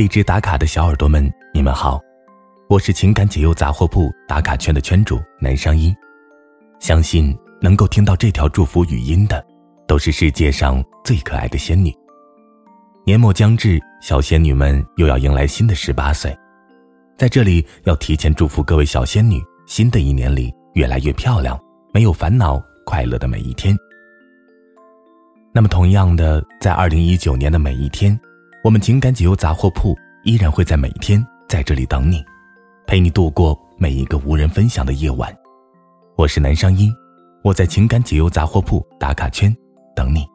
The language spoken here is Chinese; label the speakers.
Speaker 1: 一直打卡的小耳朵们，你们好，我是情感解忧杂货铺打卡圈的圈主南商一。相信能够听到这条祝福语音的，都是世界上最可爱的仙女。年末将至，小仙女们又要迎来新的十八岁，在这里要提前祝福各位小仙女，新的一年里越来越漂亮，没有烦恼，快乐的每一天。那么，同样的，在二零一九年的每一天，我们情感解忧杂货铺依然会在每天在这里等你，陪你度过每一个无人分享的夜晚。我是南商音，我在情感解忧杂货铺打卡圈等你。